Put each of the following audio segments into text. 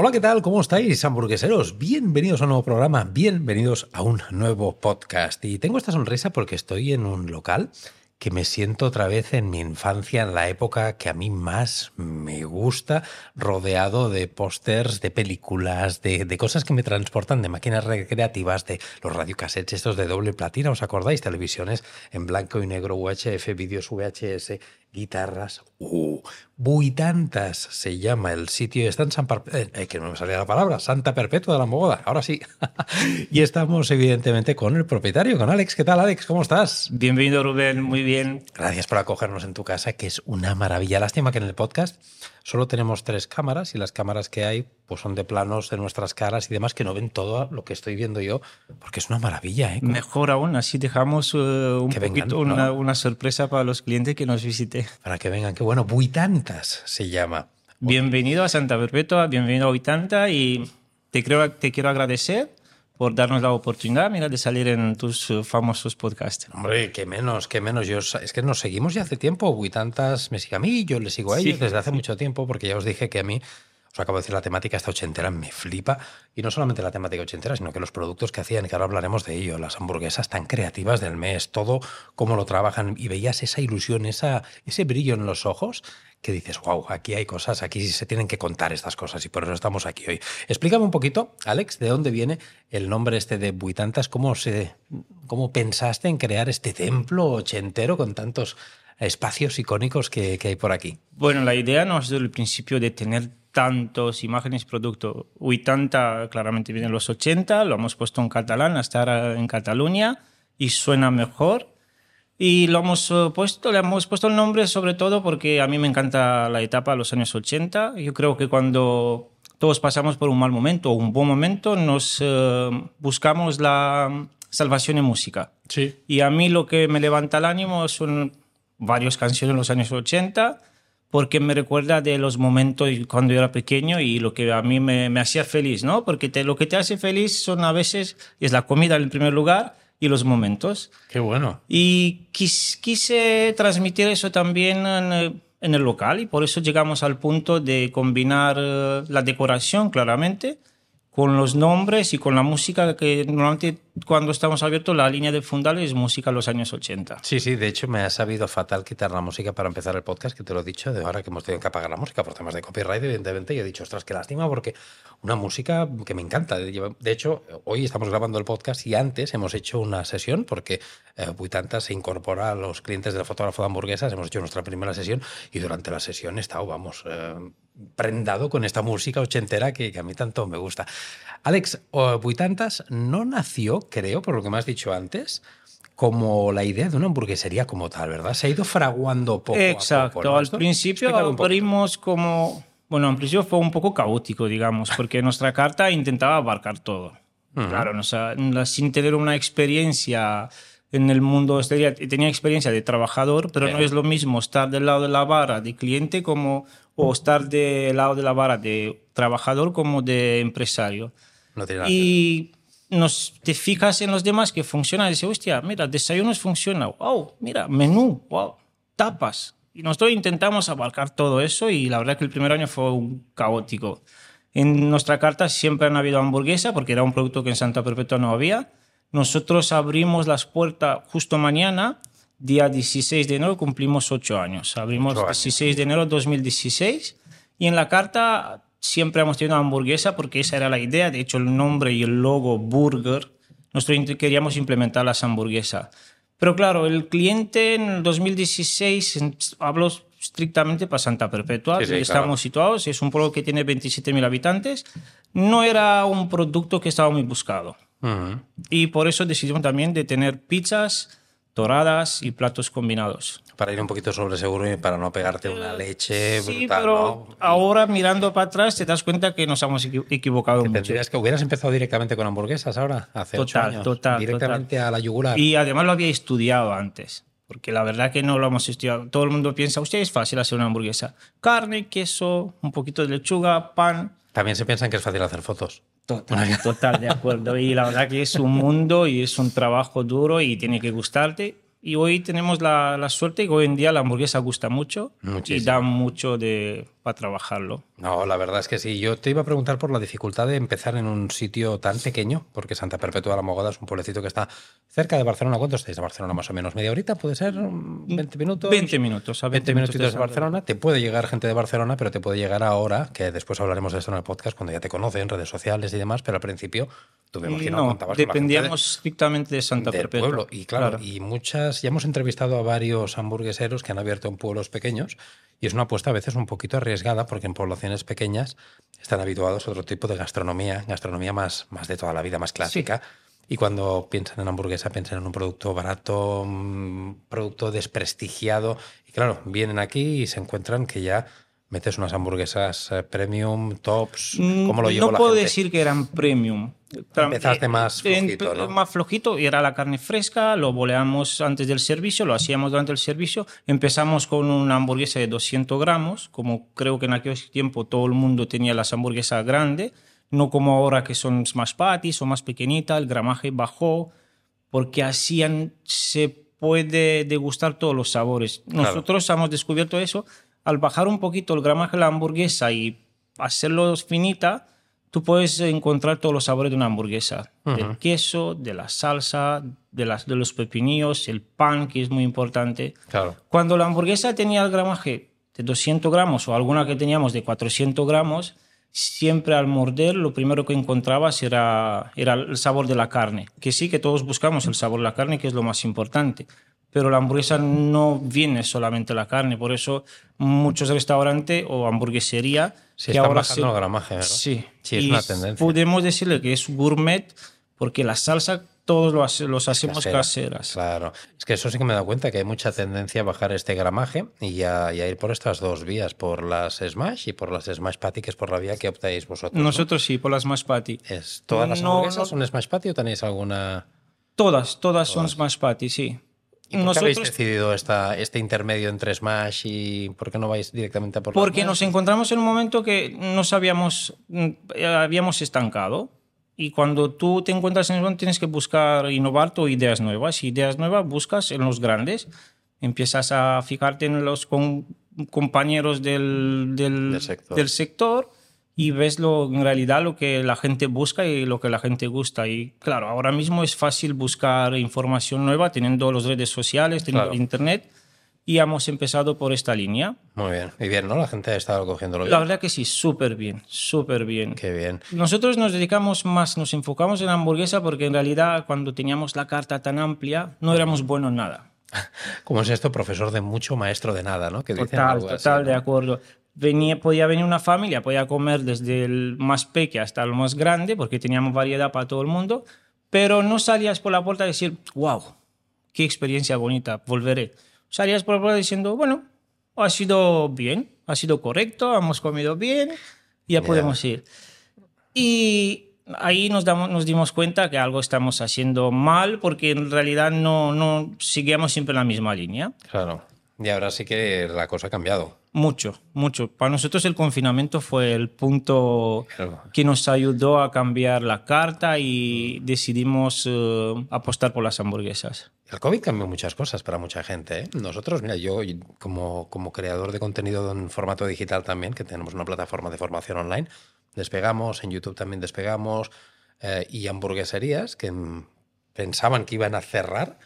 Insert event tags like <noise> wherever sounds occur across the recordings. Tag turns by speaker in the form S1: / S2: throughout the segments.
S1: Hola, ¿qué tal? ¿Cómo estáis, hamburgueseros? Bienvenidos a un nuevo programa, bienvenidos a un nuevo podcast. Y tengo esta sonrisa porque estoy en un local que me siento otra vez en mi infancia, en la época que a mí más me gusta, rodeado de pósters, de películas, de, cosas que me transportan, de máquinas recreativas, de los radiocassettes estos de doble platina, ¿os acordáis? Televisiones en blanco y negro, UHF, vídeos VHS, guitarras. Uh, Buitantas se llama el sitio. Está en San eh, eh, que no me salía la palabra, Santa Perpetua de la Mogoda. Ahora sí. <laughs> y estamos, evidentemente, con el propietario, con Alex. ¿Qué tal, Alex? ¿Cómo estás?
S2: Bienvenido, Rubén. Muy bien.
S1: Gracias por acogernos en tu casa, que es una maravilla. Lástima que en el podcast solo tenemos tres cámaras y las cámaras que hay pues son de planos de nuestras caras y demás que no ven todo lo que estoy viendo yo, porque es una maravilla. ¿eh?
S2: Mejor aún, así dejamos uh, un poquito una, una, sorpresa para los clientes que nos visiten.
S1: Para que vengan, qué bueno. Buitantas se llama.
S2: Bienvenido a Santa Perpetua, bienvenido a Buitanta y te, creo, te quiero agradecer por darnos la oportunidad mira, de salir en tus uh, famosos podcasts.
S1: Hombre, qué menos, qué menos. Yo, es que nos seguimos ya hace tiempo. tantas me sigue a mí, yo le sigo a ellos desde hace mucho tiempo, porque ya os dije que a mí, os acabo de decir, la temática esta ochentera me flipa. Y no solamente la temática ochentera, sino que los productos que hacían, que ahora hablaremos de ello, las hamburguesas tan creativas del mes, todo cómo lo trabajan. Y veías esa ilusión, esa, ese brillo en los ojos que dices, wow, aquí hay cosas, aquí se tienen que contar estas cosas y por eso estamos aquí hoy. Explícame un poquito, Alex, de dónde viene el nombre este de Buitantas, cómo, se, cómo pensaste en crear este templo ochentero con tantos espacios icónicos que, que hay por aquí.
S2: Bueno, la idea no es desde el principio de tener tantos imágenes producto. Huitanta claramente viene en los 80, lo hemos puesto en catalán, hasta en Cataluña y suena mejor. Y lo hemos eh, puesto, le hemos puesto el nombre sobre todo porque a mí me encanta la etapa de los años 80. Yo creo que cuando todos pasamos por un mal momento o un buen momento, nos eh, buscamos la salvación en música.
S1: Sí.
S2: Y a mí lo que me levanta el ánimo son varias canciones de los años 80 porque me recuerda de los momentos cuando yo era pequeño y lo que a mí me, me hacía feliz, ¿no? Porque te, lo que te hace feliz son a veces, es la comida en primer lugar y los momentos.
S1: Qué bueno.
S2: Y quise transmitir eso también en, en, el local y por eso llegamos al punto de combinar eh, la decoración claramente con los nombres y con la música que normalmente cuando estamos abiertos la línea de fundal es música de los años 80.
S1: Sí, sí, de hecho me ha sabido fatal quitar la música para empezar el podcast, que te lo he dicho, de ahora que hemos tenido que apagar la música por temas de copyright, evidentemente, y he dicho, ostras, qué lástima, porque una música que me encanta. De hecho, hoy estamos grabando el podcast y antes hemos hecho una sesión, porque eh, se incorpora a los clientes del fotógrafo de hamburguesas, hemos hecho nuestra primera sesión y durante la sesión he estado, vamos... Eh, prendado con esta música ochentera que, que, a mí tanto me gusta. Alex, Buitantas no nació, creo, por lo que me has dicho antes, como la idea de una hamburguesería como tal, ¿verdad? Se ha ido fraguando poco
S2: Exacto.
S1: a poco.
S2: Al principio abrimos como... Bueno, al principio fue un poco caótico, digamos, porque nuestra carta intentaba abarcar todo. Uh -huh. Claro, o sea, sin tener una experiencia en el mundo exterior, tenía experiencia de trabajador, pero no es lo mismo estar del lado de la vara de cliente como o estar del lado de la vara de trabajador como de empresario.
S1: No
S2: y nos, te fijas en los demás que funciona y dices, hostia, mira, desayunos funciona, wow, mira, menú, wow, tapas. Y nosotros intentamos abarcar todo eso y la verdad que el primer año fue un caótico. En nuestra carta siempre han habido hamburguesa porque era un producto que en Santa Perpetua no había. Nosotros abrimos las puertas justo mañana, día 16 de enero, cumplimos ocho años. Abrimos el 16 de enero de 2016 y en la carta siempre hemos tenido hamburguesa porque esa era la idea. De hecho, el nombre y el logo Burger, nosotros queríamos implementar las hamburguesas. Pero claro, el cliente en el 2016, hablo estrictamente para Santa Perpetua,
S1: Sí, sí,
S2: estamos
S1: claro.
S2: situados, es un pueblo que tiene 27.000 habitantes, no era un producto que estaba muy buscado. Y por eso decidimos también de tener pizzas, toradas y platos combinados.
S1: Para ir un poquito sobre seguro y para no pegarte una leche
S2: Sí,
S1: brutal,
S2: pero
S1: ¿no?
S2: ahora mirando para atrás te das cuenta que nos hemos equi- equivocado
S1: Que
S2: mucho.
S1: tendrías que hubieras empezado directamente con hamburguesas ahora, hace ocho
S2: Total,
S1: años.
S2: total,
S1: Directamente a la yugular.
S2: Y además lo había estudiado antes, porque la verdad que no lo hemos estudiado. Todo el mundo piensa, usted es fácil hacer una hamburguesa. Carne, queso, un poquito de lechuga, pan.
S1: También se piensan que es fácil hacer fotos.
S2: Total, total, de acuerdo. Y la verdad que es un mundo y es un trabajo duro y tiene que gustarte. Y hoy tenemos la, la suerte que hoy en día la hamburguesa gusta mucho y da mucho de, para trabajarlo.
S1: No, la verdad es que sí. Yo te iba a preguntar por la dificultad de empezar en un sitio tan pequeño, porque Santa Perpetua de la Mogoda es un pueblecito que está cerca de Barcelona. ¿Cuánto estáis de Barcelona más o menos? ¿Media horita? ¿Puede ser? ¿20 minutos?
S2: 20 minutos. A
S1: 20, minutitos de, Barcelona. Te puede llegar gente de Barcelona, pero te puede llegar ahora, que después hablaremos de eso en el podcast, cuando ya te conocen, redes sociales y demás, pero al principio tú me imagino
S2: no,
S1: contabas
S2: dependíamos estrictamente de Santa
S1: del
S2: Perpetua.
S1: pueblo. Y claro, y muchas, ya hemos entrevistado a varios hamburgueseros que han abierto en pueblos pequeños y es una apuesta a veces un poquito arriesgada porque en poblaciones pequeñas están habituados a otro tipo de gastronomía, gastronomía más, más de toda la vida, más clásica. Y cuando piensan en hamburguesa, piensan en un producto barato, un producto desprestigiado. Y claro, vienen aquí y se encuentran que ya metes unas hamburguesas eh, premium, tops. ¿Cómo lo llevó
S2: No
S1: la
S2: puedo
S1: gente?
S2: decir que eran premium.
S1: Empezaste
S2: Eh,
S1: más
S2: en-
S1: flojito, ¿no?
S2: Más flojito, y era la carne fresca, lo boleamos antes del servicio, lo hacíamos durante el servicio. Empezamos con una hamburguesa de 200 gramos, como creo que en aquel tiempo todo el mundo tenía las hamburguesas grandes, no como ahora que son smash patties o más pequeñitas, el gramaje bajó, porque hacían, se puede degustar todos los sabores.
S1: Claro.
S2: Nosotros hemos descubierto eso, al bajar un poquito el gramaje de la hamburguesa y hacerlo finita, tú puedes encontrar todos los sabores de una hamburguesa. Del queso, de la salsa, de, las, de los pepinillos, el pan, que es muy importante.
S1: Claro.
S2: Cuando la hamburguesa tenía el gramaje de 200 gramos o alguna que teníamos de 400 gramos, siempre al morder lo primero que encontrabas era, era el sabor de la carne. Que sí que todos buscamos el sabor de la carne, que es lo más importante. Pero la hamburguesa no viene solamente la carne, por eso muchos restaurantes o hamburguesería
S1: Sí,
S2: que
S1: están
S2: ahora
S1: bajando
S2: se-
S1: el gramaje, ¿verdad?
S2: Sí,
S1: Sí, es
S2: Y
S1: una tendencia.
S2: Podemos decirle que es gourmet porque la salsa todos lo hace- los hacemos
S1: Casera.
S2: caseras.
S1: Claro. Es que eso sí que me dado cuenta, que hay mucha tendencia a bajar este gramaje y a, y a ir por estas dos vías, por las Smash y por las Smash Patty, que es por la vía que optáis vosotros. ¿no?
S2: Nosotros sí, por las más patty.
S1: ¿Es, ¿Todas las
S2: No,
S1: hamburguesas
S2: no.
S1: son Smash Patty o tenéis alguna...?
S2: Todas, todas, son smash patty, sí.
S1: ¿Y por qué habéis
S2: Nosotros,
S1: decidido esta, este intermedio entre Smash y por qué no vais directamente a por
S2: porque nos
S1: Smash?
S2: encontramos en un momento que nos habíamos, mm, habíamos estancado. Y cuando tú te encuentras en el momento tienes que buscar innovar o ideas nuevas. Y ideas nuevas buscas en los grandes. Empiezas a fijarte en los con- compañeros del, del,
S1: Del sector.
S2: del sector y ves lo, en realidad lo que la gente busca y lo que la gente gusta. Y claro, ahora mismo es fácil buscar información nueva teniendo las redes sociales, teniendo
S1: Claro.
S2: internet. Y hemos empezado por esta línea.
S1: Muy bien. Y bien, ¿no? La gente ha estado cogiéndolo bien.
S2: La verdad que sí, súper bien, súper bien.
S1: Qué bien.
S2: Nosotros nos dedicamos más, nos enfocamos en la hamburguesa porque en realidad cuando teníamos la carta tan amplia no éramos buenos en nada. <laughs>
S1: ¿Cómo es esto? Profesor de mucho, maestro de nada, ¿no? Que dicen
S2: Total,
S1: así, ¿no?
S2: de acuerdo. Venía, podía venir una familia, podía comer desde el más pequeño hasta el más grande porque teníamos variedad para todo el mundo, pero no salías por la puerta a decir, wow, qué experiencia bonita, volveré. Salías por la puerta diciendo, bueno, ha sido bien, ha sido correcto, hemos comido bien, ya
S1: Ya.
S2: podemos ir. Y ahí nos, damos, nos dimos cuenta que algo estamos haciendo mal porque en realidad no, no seguíamos siempre la misma línea.
S1: Claro. Y ahora sí que la cosa ha cambiado.
S2: Mucho, mucho. Para nosotros el confinamiento fue el punto
S1: Claro.
S2: que nos ayudó a cambiar la carta y decidimos eh, apostar por las hamburguesas.
S1: El COVID cambió muchas cosas para mucha gente. ¿eh? Nosotros, mira, yo como, como creador de contenido en formato digital también, que tenemos una plataforma de formación online, despegamos, en YouTube también despegamos, eh, y hamburgueserías que pensaban que iban a cerrar,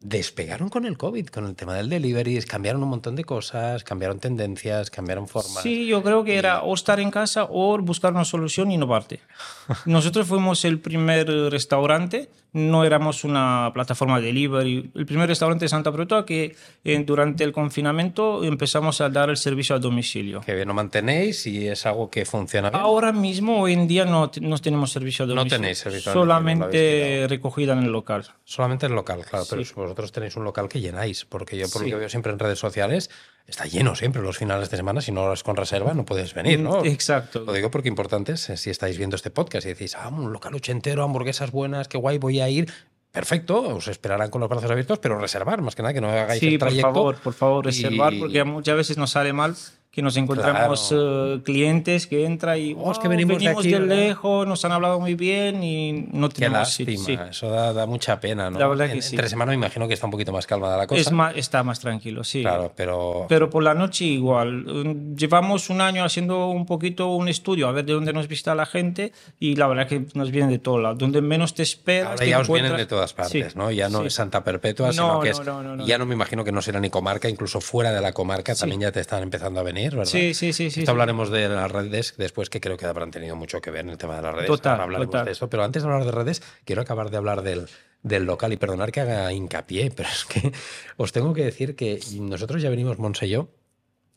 S1: despegaron con el COVID, con el tema del delivery, cambiaron un montón de cosas, cambiaron tendencias, cambiaron formas.
S2: Sí, yo creo que era o estar en casa o buscar una solución y innovarte. <laughs> Nosotros fuimos el primer restaurante, no éramos una plataforma de delivery, el primer restaurante de Santa Perpetua que eh, durante el confinamiento empezamos a dar el servicio a domicilio.
S1: Que bien lo mantenéis y es algo que funciona bien.
S2: Ahora mismo, hoy en día, no, no tenemos servicio a
S1: No
S2: domicilio.
S1: tenéis servicio
S2: Solamente recogida en el local.
S1: Solamente el local, claro, pero
S2: Sí.
S1: Vosotros tenéis un local que llenáis, porque yo por
S2: Sí.
S1: lo que veo siempre en redes sociales está lleno siempre los finales de semana, si no es con reserva no puedes venir, ¿no?
S2: Exacto.
S1: Lo digo porque importante es eh, si estáis viendo este podcast y decís, ah, un local ochentero, hamburguesas buenas, qué guay, voy a ir. Perfecto, os esperarán con los brazos abiertos, pero reservar, más que nada, que no hagáis
S2: Sí,
S1: el
S2: por
S1: trayecto.
S2: favor, por favor, reservar,
S1: y-
S2: porque muchas veces nos sale mal que nos encontramos eh, clientes que entran y
S1: Oh, es que
S2: "Wow,
S1: venimos de aquí, ¿verdad?".
S2: lejos, nos han hablado muy bien y no
S1: Qué
S2: tenemos
S1: lástima,
S2: sí, sí.
S1: eso da, da mucha pena, ¿no?
S2: La verdad
S1: En-
S2: que sí.
S1: Entre semana me imagino que está un poquito más calmada la cosa.
S2: Es más, está más tranquilo, sí.
S1: Claro, pero...
S2: Pero por la noche igual. Mm, Llevamos un año haciendo un poquito un estudio a ver de dónde nos visita la gente y la verdad que nos vienen de todo lado. Donde menos te esperas.
S1: Ahora
S2: te
S1: ya os vienen
S2: encuentras-
S1: de todas partes, ¿no? Ya no es Santa Perpetua,
S2: No,
S1: sino que
S2: no,
S1: es...
S2: no, no, no.
S1: Ya no me imagino que no será ni comarca, incluso fuera de la comarca también ya te están empezando a venir, ¿verdad?
S2: Sí, sí, sí, sí,
S1: Esto hablaremos de las redes después, que creo que habrán tenido mucho que ver en el tema de las redes.
S2: Total,
S1: Ahora hablaremos
S2: total.
S1: de eso. Pero antes de hablar de redes, quiero acabar de hablar del, del local y perdonar que haga hincapié, <laughs> pero es que os tengo que decir que nosotros ya venimos, Monse y yo,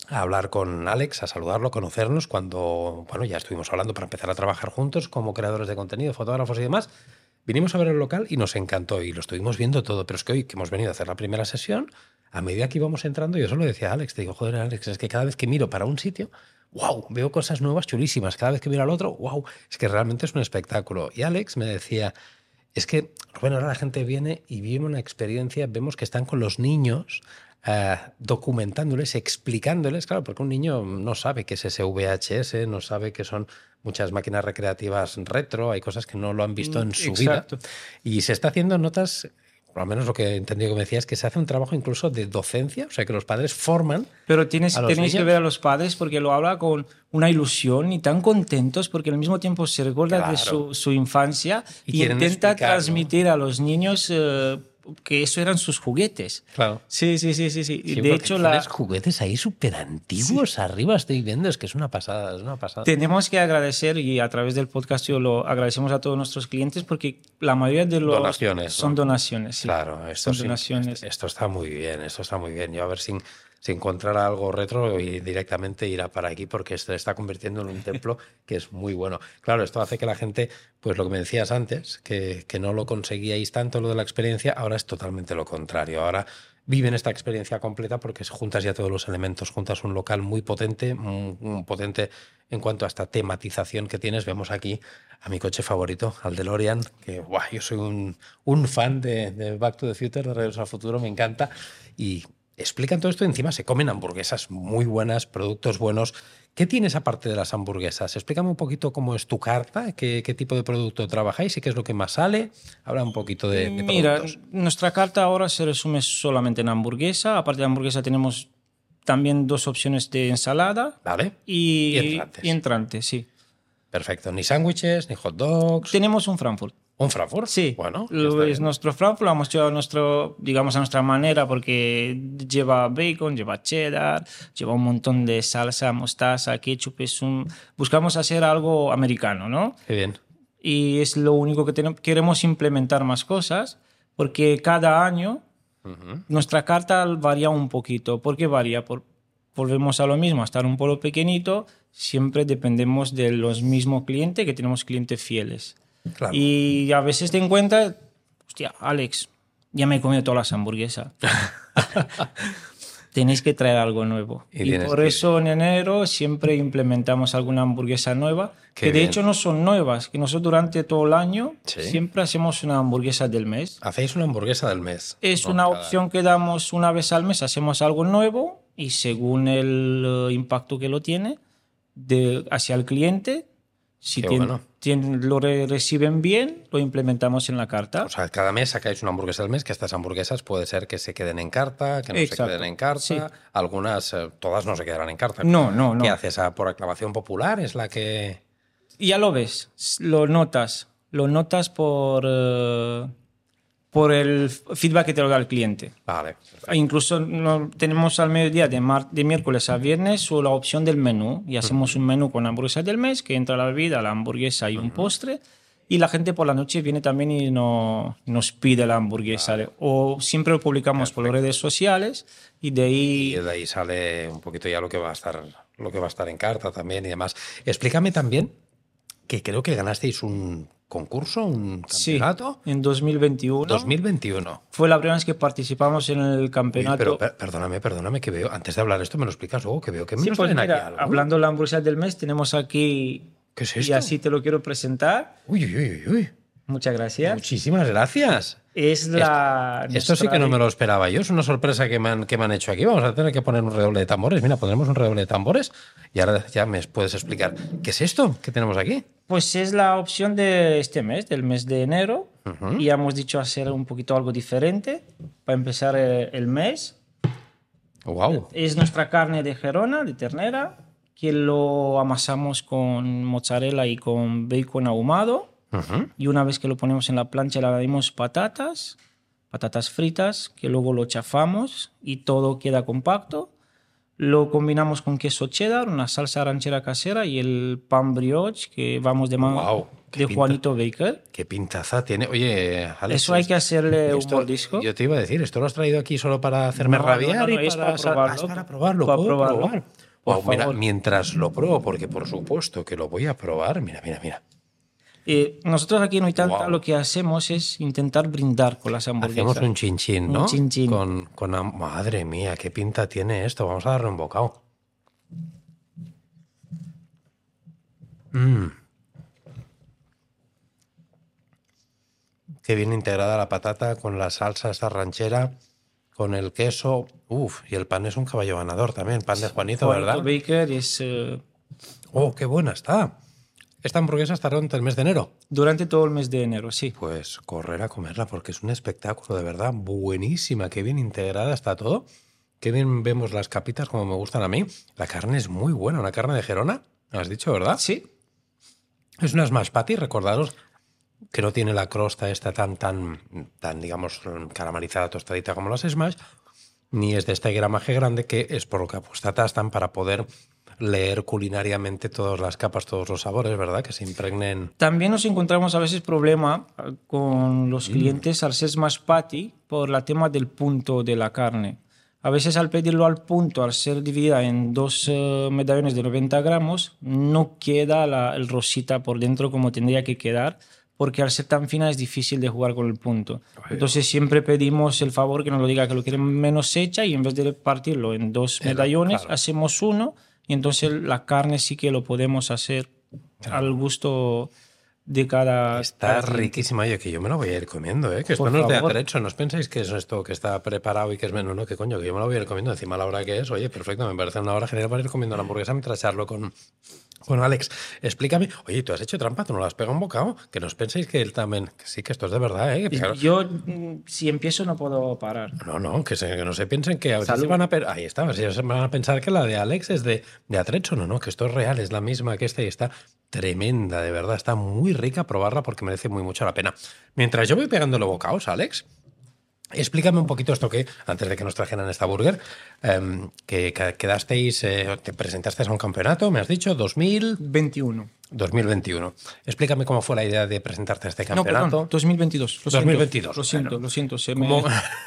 S1: a hablar con Alex, a saludarlo, a conocernos cuando, bueno, ya estuvimos hablando para empezar a trabajar juntos como creadores de contenido, fotógrafos y demás. Vinimos a ver el local y nos encantó y lo estuvimos viendo todo, pero es que hoy que hemos venido a hacer la primera sesión, a medida que íbamos entrando, yo solo decía a Alex, te digo, joder, Alex, es que cada vez que miro para un sitio, wow, veo cosas nuevas chulísimas, cada vez que miro al otro, wow, es que realmente es un espectáculo. Y Alex me decía, es que, bueno, ahora la gente viene y vive una experiencia, vemos que están con los niños eh, documentándoles, explicándoles, claro, porque un niño no sabe qué es ese VHS, no sabe qué son muchas máquinas recreativas retro, hay cosas que no lo han visto en su
S2: Exacto.
S1: vida. Y se está haciendo notas, por lo menos lo que he entendido que me decías, que se hace un trabajo incluso de docencia, o sea, que los padres forman.
S2: Pero tienes,
S1: a los
S2: tenéis que ver a los padres porque lo habla con una ilusión y tan contentos porque al mismo tiempo se recuerda de su, su infancia
S1: Y
S2: intenta
S1: explicar, ¿no?
S2: transmitir a los niños eh, que eso eran sus juguetes.
S1: Claro.
S2: Sí, sí, sí, sí. sí.
S1: Sí,
S2: de hecho, la,
S1: juguetes ahí súper antiguos arriba, estoy viendo, es que es una pasada, es una pasada.
S2: tenemos que agradecer y a través del podcast yo lo agradecemos a todos nuestros clientes porque la mayoría de los
S1: Donaciones,
S2: son
S1: ¿no?
S2: donaciones. sí.
S1: Claro, esto,
S2: son
S1: sí,
S2: donaciones.
S1: esto, esto está muy bien, esto está muy bien. Yo a ver si, si encontrara algo retro y directamente irá para aquí porque se está convirtiendo en un <laughs> templo que es muy bueno. Claro, esto hace que la gente, pues lo que me decías antes, que, que no lo conseguíais tanto lo de la experiencia, ahora es totalmente lo contrario. Ahora viven esta experiencia completa porque juntas ya todos los elementos, juntas un local muy potente, muy, muy potente en cuanto a esta tematización que tienes. Vemos aquí a mi coche favorito, al DeLorean, que guau, yo soy un, un fan de, de Back to the Future, de Regreso al Futuro, me encanta. Y explican todo esto, encima se comen hamburguesas muy buenas, productos buenos. ¿Qué tienes aparte de las hamburguesas? Explícame un poquito cómo es tu carta, qué, qué tipo de producto trabajáis y qué es lo que más sale. Habla un poquito de, de
S2: Mira,
S1: productos.
S2: nuestra carta ahora se resume solamente en hamburguesa. Aparte de hamburguesa tenemos también dos opciones de ensalada
S1: ¿Vale?
S2: y,
S1: Y entrantes.
S2: y entrantes, sí.
S1: Perfecto. Ni sándwiches, ni hot dogs.
S2: Tenemos un Frankfurt.
S1: ¿Un Frankfurt?
S2: Sí,
S1: Bueno,
S2: es nuestro Frankfurt, lo hemos hecho a nuestro, digamos a nuestra manera porque lleva bacon, lleva cheddar, lleva un montón de salsa, mostaza, ketchup, es un... buscamos hacer algo americano, ¿no?
S1: Qué bien.
S2: Y es lo único que tenemos, queremos implementar más cosas porque cada año nuestra carta varía un poquito. ¿Por qué varía? Por, volvemos a lo mismo, a estar un pueblo pequeñito, siempre dependemos de los mismos clientes, que tenemos clientes fieles.
S1: Claro.
S2: Y a veces te encuentras, hostia, Alex, ya me he comido todas las hamburguesas. <laughs> Tenéis que traer algo nuevo.
S1: Y
S2: por
S1: que-
S2: eso en enero siempre implementamos alguna hamburguesa nueva,
S1: Qué
S2: que de
S1: bien.
S2: hecho no son nuevas, que nosotros durante todo el año
S1: Sí.
S2: siempre hacemos una hamburguesa del mes.
S1: Hacéis una hamburguesa del mes.
S2: Es
S1: ¿no?
S2: una
S1: Cada-
S2: opción que damos una vez al mes, hacemos algo nuevo y según el eh, impacto que lo tiene de, hacia el cliente, si tien-
S1: bueno.
S2: tien- lo re- reciben bien, lo implementamos en la carta.
S1: O sea, cada mes sacáis una hamburguesa del mes, que estas hamburguesas puede ser que se queden en carta, que no
S2: Exacto.
S1: se queden en carta.
S2: Sí.
S1: Algunas, eh, todas no se quedarán en carta.
S2: No, no, no.
S1: ¿Qué haces? ¿Por aclamación popular? ¿Es la que...?
S2: Ya lo ves, lo notas, lo notas por, eh, por el feedback que te lo da el cliente.
S1: Vale.
S2: Incluso no, tenemos al mediodía de, mar- de miércoles a viernes o la opción del menú y hacemos un menú con hamburguesas del mes que entra la bebida, la hamburguesa y un postre y la gente por la noche viene también y no, nos pide la hamburguesa o siempre lo publicamos por las redes sociales y de
S1: Y
S2: ahí
S1: de ahí sale un poquito ya lo que va a estar, lo que va a estar en carta también y demás. Explícame también que creo que ganasteis un concurso, un
S2: sí,
S1: campeonato.
S2: en 2021
S1: 2021.
S2: fue la primera vez que participamos en el
S1: Uy,
S2: campeonato.
S1: pero per- perdóname, perdóname, que veo, antes de hablar esto me lo explicas luego, que veo que me
S2: Sí, pues
S1: aquí
S2: mira,
S1: algo.
S2: hablando de la hamburguesa del mes, tenemos aquí
S1: ¿Qué es
S2: y
S1: esto?
S2: así te lo quiero presentar.
S1: Uy, uy, uy, uy.
S2: Muchas gracias.
S1: Muchísimas gracias.
S2: Es la.
S1: Esto sí que no me lo esperaba yo. Es una sorpresa que me, han, que me han hecho aquí. Vamos a tener que poner un redoble de tambores. Mira, pondremos un redoble de tambores y ahora ya me puedes explicar. ¿Qué es esto que tenemos aquí?
S2: Pues es la opción de este mes, del mes de enero. Y hemos dicho hacer un poquito algo diferente para empezar eh, el mes.
S1: Wow.
S2: Es nuestra carne de Gerona, de ternera, que lo amasamos con mozzarella y con bacon ahumado. Y una vez que lo ponemos en la plancha, le añadimos patatas, patatas fritas, que luego lo chafamos y todo queda compacto. Lo combinamos con queso cheddar, una salsa ranchera casera y el pan brioche que vamos de mano de Juanito Baker.
S1: Qué pintaza tiene. Oye, Alex,
S2: Eso hay que hacerle un mordisco.
S1: Yo te iba a decir, ¿esto lo has traído aquí solo para hacerme
S2: No,
S1: rabiar?
S2: no, no,
S1: y
S2: es
S1: para,
S2: para probarlo.
S1: Ah, es para probarlo.
S2: Para
S1: ¿puedo
S2: probarlo.
S1: probar? Wow, mira, mientras lo pruebo, porque por supuesto que lo voy a probar. Mira, mira, mira.
S2: Eh, nosotros aquí en Oitanta
S1: Guau.
S2: lo que hacemos es intentar brindar con las hamburguesas.
S1: Hacemos un chinchín,
S2: Un
S1: ¿no?
S2: chinchín.
S1: Con, con Madre mía, qué pinta tiene esto. Vamos a darle un bocado. Mm. Qué bien integrada la patata con la salsa esta ranchera, con el queso. Uf, y el pan es un caballo ganador también, pan de Juanito,
S2: Juanito
S1: ¿verdad?
S2: Baker es eh,
S1: Oh, qué buena está. Esta hamburguesa estará durante el mes de enero.
S2: durante todo el mes de enero, sí.
S1: Pues correr a comerla porque es un espectáculo de verdad buenísima, qué bien integrada está todo. Qué bien vemos las capitas como me gustan a mí. La carne es muy buena, una carne de Gerona, has dicho, ¿verdad?
S2: Sí,
S1: Es una smash patty, recordaros que no tiene la crosta esta tan, tan, tan, digamos, caramelizada, tostadita como las smash, ni es de este gramaje grande que es por lo que apuesta Tastan para poder leer culinariamente todas las capas, todos los sabores, ¿verdad? Que se impregnen.
S2: También nos encontramos a veces problema eh, con
S1: Mm.
S2: los clientes al ser más patty por el tema del punto de la carne. A veces al pedirlo al punto, al ser dividida en dos eh, medallones de 90 gramos, no queda la- el rosita por dentro como tendría que quedar, porque al ser tan fina es difícil de jugar con el punto. Entonces siempre pedimos el favor que nos lo diga que lo quieren menos hecha y en vez de partirlo en dos medallones,
S1: claro.
S2: hacemos uno y entonces la carne sí que lo podemos hacer al gusto de cada.
S1: Está riquísima. Oye, que yo me lo voy a ir comiendo, ¿eh? Que esto
S2: Por
S1: no es de atrecho. No os pensáis que es esto que está preparado y que es menú, ¿no? Que coño, que yo me lo voy a ir comiendo encima a la hora que es. Oye, perfecto, me parece una hora genial para ir comiendo la hamburguesa mientras charlo con, con Alex. Explícame. Oye, ¿tú has hecho trampa? ¿Tú no le has pegado un bocado? Que no os penséis que él también... Que sí, que esto es de verdad, ¿eh?
S2: Yo, mm, si empiezo, no puedo parar.
S1: No, no, que, se- que no se piensen que a veces van a... Ahí está, a van a pensar que la de Alex es de, de atrecho. No, no, que esto es real, es la misma que esta y está tremenda, de verdad. Está muy rica probarla porque merece muy mucho la pena. Mientras yo voy pegándole bocaos, Alex, explícame un poquito esto que, antes de que nos trajeran esta burger, em, que, que quedasteis, eh, te presentasteis a un campeonato, me has dicho, 2000,
S2: 21.
S1: 2021. Explícame cómo fue la idea de presentarte a este
S2: No,
S1: campeonato.
S2: perdón, 2022. Lo
S1: 2022,
S2: Siento, lo siento,
S1: bueno.
S2: lo siento. Se me...
S1: ¿Cómo,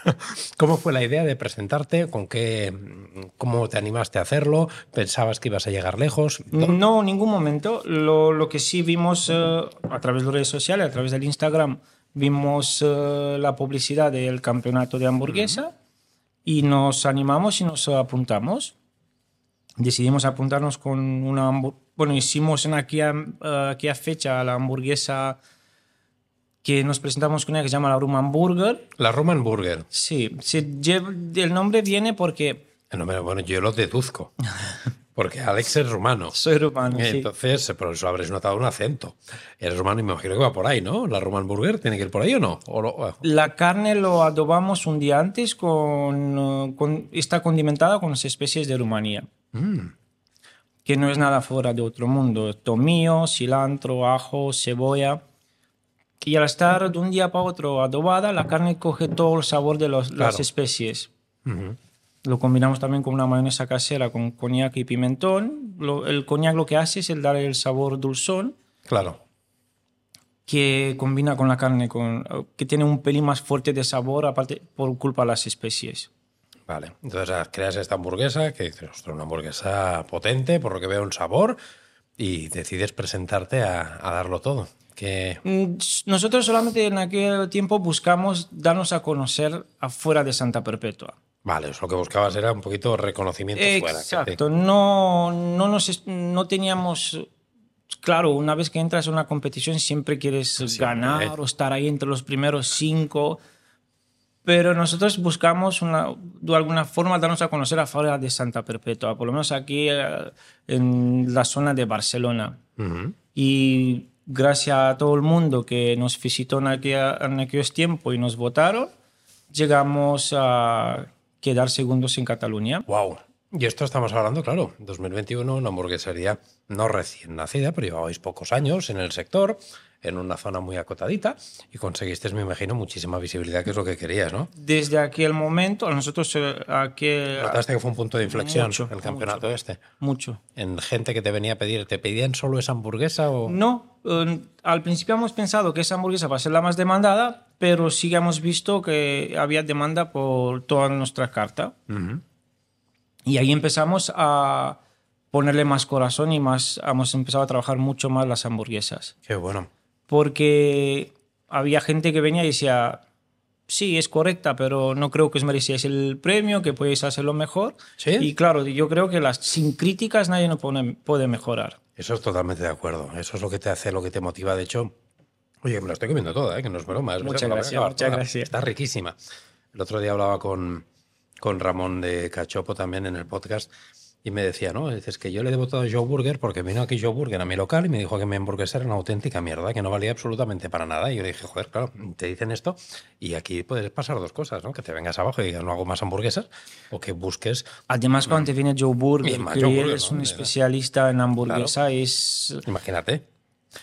S1: <laughs> cómo fue la idea de presentarte? ¿Con qué, ¿Cómo te animaste a hacerlo? ¿Pensabas que ibas a llegar lejos?
S2: No, en ningún momento. Lo, lo que sí vimos eh, a través de las redes sociales, a través del Instagram, vimos eh, la publicidad del campeonato de hamburguesa y nos animamos y nos apuntamos. Decidimos apuntarnos con una. Bueno, hicimos en aquella, eh, aquella fecha la hamburguesa que nos presentamos con ella que se llama la Room Burger.
S1: La Roman Burger.
S2: Sí, lleva- el nombre viene porque
S1: El nombre, bueno, yo lo deduzco. <laughs> Porque Alex es rumano.
S2: soy rumano. sí.
S1: Entonces, por eso habréis notado un acento. Eres rumano y me imagino que va por ahí, ¿no? La Roman Burger tiene que ir por ahí o no. O lo-
S2: La carne lo adobamos un día antes con, eh, con- está condimentada con las especies de Rumanía,
S1: Mm,
S2: que no es nada fuera de otro mundo. Tomillo, cilantro, ajo, cebolla. Y al estar de un día para otro adobada, la carne coge todo el sabor de los- las
S1: Claro.
S2: especies.
S1: ujú.
S2: Lo combinamos también con una mayonesa casera con coñac y pimentón. Lo- el coñac lo que hace es el dar el sabor dulzón
S1: Claro.
S2: que combina con la carne, con, que tiene un pelín más fuerte de sabor aparte por culpa de las especies.
S1: Vale. Entonces ah, creas esta hamburguesa que dices, una hamburguesa potente, por lo que veo un sabor, y decides presentarte a, a darlo todo. Que
S2: Mm, Nosotros solamente en aquel tiempo buscamos darnos a conocer afuera de Santa Perpetua.
S1: Vale, lo que buscabas era un poquito reconocimiento fuera.
S2: Exacto, no, no, nos, no teníamos claro, una vez que entras en una competición siempre quieres ganar o estar ahí entre los primeros cinco. Pero nosotros buscamos una, de alguna forma darnos a conocer afuera de Santa Perpetua, por lo menos aquí eh, en la zona de Barcelona. Y gracias a todo el mundo que nos visitó en, en aquellos tiempos y nos votaron, llegamos a quedar segundos en Cataluña.
S1: ¡Wow! Y esto estamos hablando, claro, 2021, una hamburguesería no recién nacida, pero llevabais pocos años en el sector, en una zona muy acotadita, y conseguiste, me imagino, muchísima visibilidad, que es lo que querías, ¿no?
S2: Desde aquel momento, nosotros eh, aquel...
S1: ¿Notaste que fue un punto de inflexión el campeonato este?
S2: Mucho.
S1: ¿En gente que te venía a pedir, te pedían solo esa hamburguesa o...?
S2: No, al principio hemos pensado que esa hamburguesa va a ser la más demandada, pero sí hemos visto que había demanda por toda nuestra carta. Y ahí empezamos a ponerle más corazón y más hemos empezado a trabajar mucho más las hamburguesas.
S1: Qué bueno.
S2: Porque había gente que venía y decía, sí, es correcta, pero no creo que os merecíais el premio, que podéis hacerlo mejor.
S1: ¿Sí?
S2: Y claro, yo creo que las, sin críticas nadie no puede, puede mejorar.
S1: Eso es totalmente de acuerdo. Eso es lo que te hace, lo que te motiva. De hecho, oye, me lo estoy comiendo toda, ¿eh? que no es broma.
S2: muchas gracias, muchas gracias.
S1: Está riquísima. El otro día hablaba con, con Ramón de Cachopo también en el podcast y me decía, ¿no? Dices que yo le he votado a Joe Burger porque vino aquí Joe Burger a mi local y me dijo que mi hamburguesa era una auténtica mierda, que no valía absolutamente para nada. Y yo le dije, joder, claro, te dicen esto y aquí puedes pasar dos cosas, ¿no? Que te vengas abajo y digas, no hago más hamburguesas o que busques...
S2: Además, cuando te viene Joe Burger, que es un especialista en hamburguesa, es...
S1: Imagínate.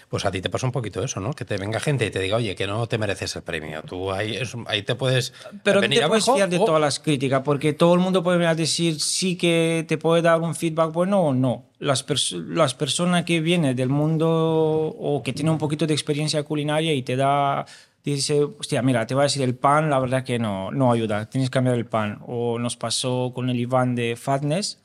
S1: Pues a ti te pasa un poquito eso, ¿no? Que te venga gente y te diga, oye, que no te mereces el premio. Tú ahí, ahí te puedes.
S2: Pero venir te puedes fiar de todas las críticas, porque todo el mundo puede venir a decir sí que te puede dar un feedback bueno o no. Las, las personas que vienen del mundo o que tienen un poquito de experiencia culinaria y te da. Dice, hostia, mira, te voy a decir el pan, la verdad que no, no ayuda, tienes que cambiar el pan. O nos pasó con el Iván de Fatness,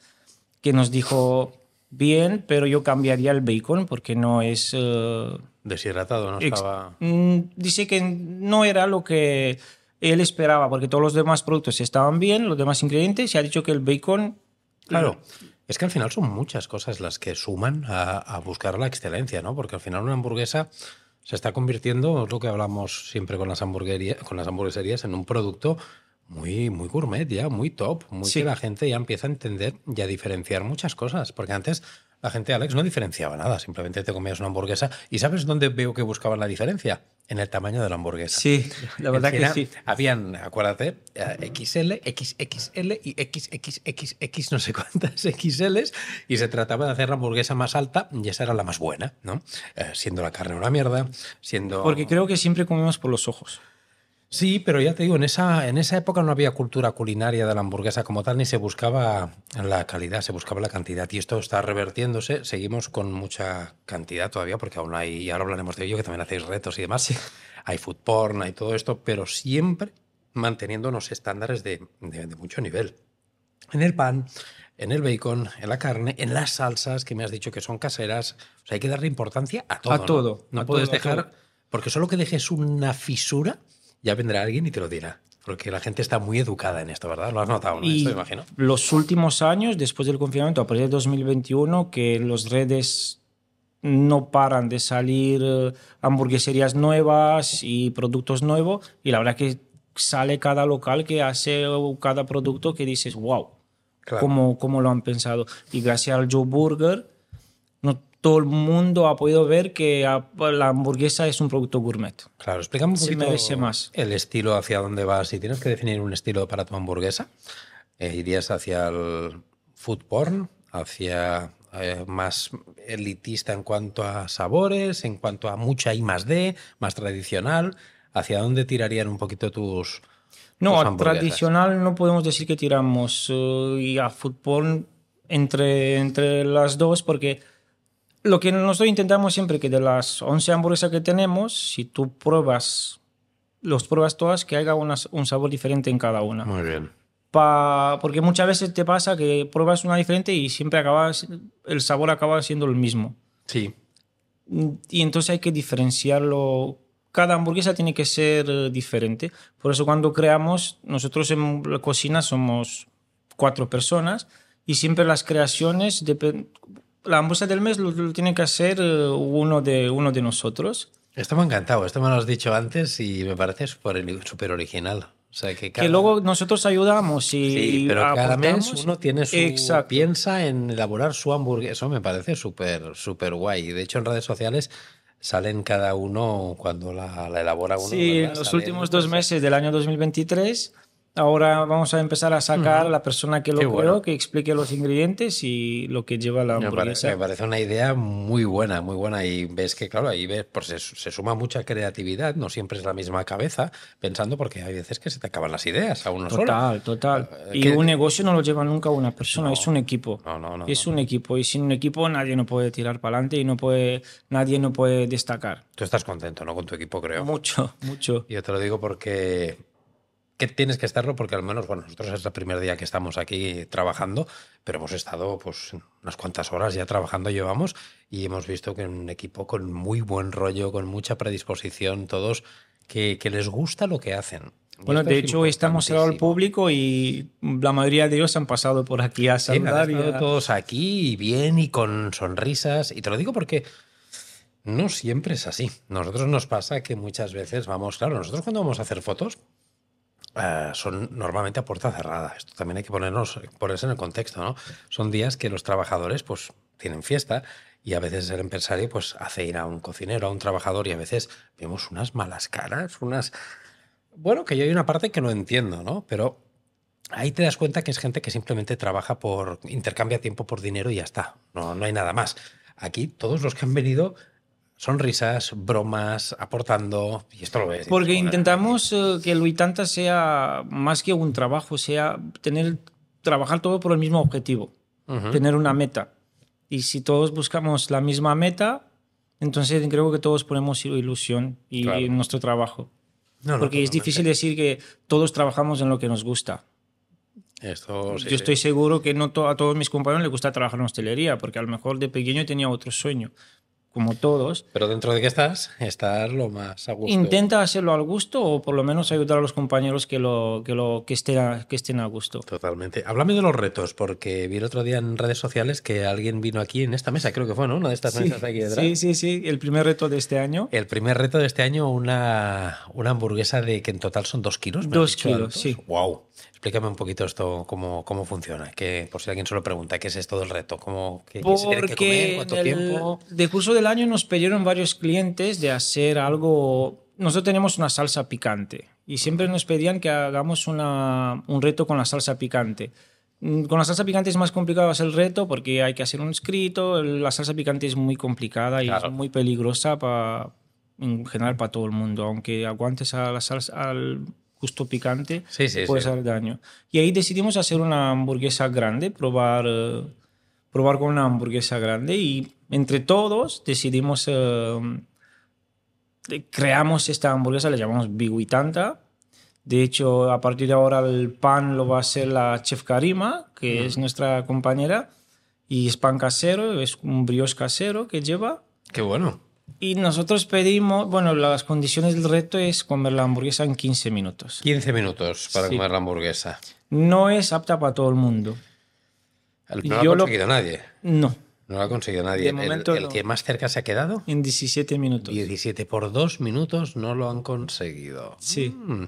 S2: que nos dijo, bien, pero yo cambiaría el bacon porque no es... Uh,
S1: Deshidratado, no estaba...
S2: Mm, dice que no era lo que él esperaba, porque todos los demás productos estaban bien, los demás ingredientes, y ha dicho que el bacon...
S1: Claro. Es que al final son muchas cosas las que suman a, a buscar la excelencia, ¿no? Porque al final una hamburguesa se está convirtiendo, es lo que hablamos siempre con las, hamburguerías, con las hamburgueserías, en un producto muy, muy gourmet ya, muy top, muy que la gente ya empieza a entender y a diferenciar muchas cosas. Porque antes la gente, Alex, no diferenciaba nada, simplemente te comías una hamburguesa. ¿Y sabes dónde veo que buscaban la diferencia? En el tamaño de la hamburguesa.
S2: Sí, la verdad que sí.
S1: Habían, acuérdate, XL, XXL y XXXX, no sé cuántas <laughs> XLs, y se trataba de hacer la hamburguesa más alta y esa era la más buena, ¿no? Eh, siendo la carne una mierda, siendo...
S2: Porque creo que siempre comemos por los ojos.
S1: Sí, pero ya te digo, en esa, en esa época no había cultura culinaria de la hamburguesa como tal, ni se buscaba la calidad, se buscaba la cantidad. Y esto está revertiéndose. Seguimos con mucha cantidad todavía, porque aún hay, y ahora hablaremos de ello, que también hacéis retos y demás. Hay food porn, hay todo esto, pero siempre manteniendo unos estándares de, mucho nivel. En el pan, en el bacon, en la carne, en las salsas, que me has dicho que son caseras. O sea, hay que darle importancia a todo.
S2: A todo.
S1: No, puedes dejar, porque solo que dejes una fisura ya vendrá alguien y te lo dirá. Porque la gente está muy educada en esto, ¿verdad? Lo has notado, ¿no? esto, imagino.
S2: Los últimos años, después del confinamiento, a partir de 2021, que los redes no paran de salir eh, hamburgueserías nuevas y productos nuevos. Y la verdad que sale cada local que hace cada producto que dices, wow, cómo, cómo lo han pensado. Y gracias al Joe Burger, todo el mundo ha podido ver que la hamburguesa es un producto gourmet.
S1: Claro, explícame un poquito más. el estilo hacia dónde vas. Si tienes que definir un estilo para tu hamburguesa, eh, ¿irías hacia el food porn, hacia eh, más elitista en cuanto a sabores, en cuanto a mucha I más D, más tradicional? ¿Hacia dónde tirarían un poquito tus...
S2: No, tradicional no podemos decir que tiramos eh, y a food porn entre, entre las dos porque lo que nosotros intentamos siempre que de las 11 hamburguesas que tenemos, si tú pruebas, los pruebas todas, que haya un sabor diferente en cada una.
S1: Muy bien.
S2: Pa, porque muchas veces te pasa que pruebas una diferente y siempre acabas, el sabor acaba siendo el mismo.
S1: Sí.
S2: Y entonces hay que diferenciarlo. Cada hamburguesa tiene que ser diferente. Por eso cuando creamos, nosotros en la cocina somos cuatro personas y siempre las creaciones la hamburguesa del mes lo, lo tiene que hacer eh, uno de, uno de nosotros.
S1: Esto me ha encantado, esto me lo has dicho antes y me parece súper original. O sea, que, cada-
S2: Que luego nosotros ayudamos y
S1: Sí, pero cada mes uno tiene su,
S2: Exacto.
S1: piensa en elaborar su hamburguesa. Eso me parece súper súper guay. De hecho, en redes sociales salen cada uno cuando la, la elabora uno.
S2: Sí, en los últimos dos meses del año 2023. Ahora vamos a empezar a sacar a la persona que lo
S1: Qué
S2: creó,
S1: bueno.
S2: que explique los ingredientes y lo que lleva la hamburguesa.
S1: me parece una idea muy buena, muy buena. Y ves que, claro, ahí ves, pues se, se suma mucha creatividad, no siempre es la misma cabeza, pensando porque hay veces que se te acaban las ideas a uno solo.
S2: Total, total.
S1: Eh,
S2: Y
S1: ¿qué-
S2: un negocio no lo lleva nunca una persona,
S1: No.
S2: es un equipo.
S1: No, no, no,
S2: es
S1: no.
S2: un equipo y sin un equipo nadie no puede tirar para adelante y no puede, nadie no puede destacar.
S1: Tú estás contento, ¿no? Con tu equipo, creo.
S2: Mucho, mucho.
S1: Yo te lo digo porque que tienes que estarlo porque al menos, bueno, nosotros es el primer día que estamos aquí trabajando, pero hemos estado pues unas cuantas horas ya trabajando llevamos y hemos visto que un equipo con muy buen rollo, con mucha predisposición, todos que, que les gusta lo que hacen.
S2: Bueno, de hecho, estamos cerrado al público y la mayoría de ellos han pasado por aquí a
S1: Sí, han
S2: saludar. y
S1: estado
S2: a-
S1: todos aquí y bien y con sonrisas. Y te lo digo porque no siempre es así. Nosotros nos pasa que muchas veces vamos, claro, nosotros cuando vamos a hacer fotos eh, son normalmente a puerta cerrada. Esto también hay que ponernos, ponerse en el contexto, ¿no? Son días que los trabajadores pues tienen fiesta y a veces el empresario pues hace ir a un cocinero, a un trabajador y a veces vemos unas malas caras, unas... Bueno, que yo hay una parte que no entiendo, ¿no? Pero ahí te das cuenta que es gente que simplemente trabaja por, intercambia tiempo por dinero y ya está. No, no hay nada más. Aquí todos los que han venido son risas, bromas, aportando, y esto lo ves.
S2: Porque intentamos eh, que el Uitanta sea más que un trabajo, sea tener, trabajar todo por el mismo objetivo, tener una meta. Y si todos buscamos la misma meta, entonces creo que todos ponemos ilusión y
S1: Claro.
S2: en nuestro trabajo.
S1: No, no,
S2: Porque es difícil decir que todos trabajamos en lo que nos gusta.
S1: Esto, sí,
S2: Yo estoy seguro que no to- a todos mis compañeros les gusta trabajar en hostelería, porque a lo mejor de pequeño tenía otro sueño, como todos.
S1: Pero dentro de que estás, estar lo más a gusto.
S2: Intenta hacerlo al gusto o por lo menos ayudar a los compañeros que, lo, que, lo, que, estén, a, que estén a gusto.
S1: Totalmente. Háblame de los retos, porque vi el otro día en redes sociales que alguien vino aquí en esta mesa, creo que fue, ¿no? Una de estas mesas de aquí detrás.
S2: sí, sí, sí. El primer reto de este año.
S1: El primer reto de este año, una, una hamburguesa de que en total son dos kilos. ¿me has
S2: Dos kilos, sí.
S1: Wow. Explícame un poquito esto, cómo, cómo funciona. Que, por si alguien se lo pregunta, ¿qué es esto del reto? ¿Cómo, qué, qué se tiene que comer?
S2: Porque
S1: ¿Cuánto
S2: el
S1: tiempo?
S2: decurso del año nos pidieron varios clientes de hacer algo. Nosotros tenemos una salsa picante y siempre nos pedían que hagamos una, un reto con la salsa picante. Mm, Con la salsa picante es más complicado hacer el reto porque hay que hacer un escrito. La salsa picante es muy complicada y
S1: Claro.
S2: es muy peligrosa para, en general para todo el mundo. Aunque aguantes a la salsa, al gusto picante,
S1: Sí,
S2: puede
S1: sí.
S2: hacer daño. Y ahí decidimos hacer una hamburguesa grande, probar, eh, probar con una hamburguesa grande y entre todos decidimos, de- creamos esta hamburguesa, le llamamos Big Tanta. De hecho, a partir de ahora el pan lo va a hacer la chef Karima, que es nuestra compañera, y es pan casero, es un brioche casero que lleva.
S1: Qué bueno.
S2: Y nosotros pedimos, bueno, las condiciones del reto es comer la hamburguesa en 15 minutos.
S1: 15 minutos para
S2: Sí.
S1: comer la hamburguesa.
S2: No es apta para todo el mundo.
S1: El- No lo ha
S2: lo-
S1: conseguido nadie.
S2: No,
S1: No lo ha conseguido nadie.
S2: De
S1: El-
S2: momento
S1: el,
S2: no.
S1: que más cerca se ha quedado,
S2: en 17 minutos.
S1: 17 por 2 minutos, no lo han conseguido.
S2: Sí.
S1: Mm.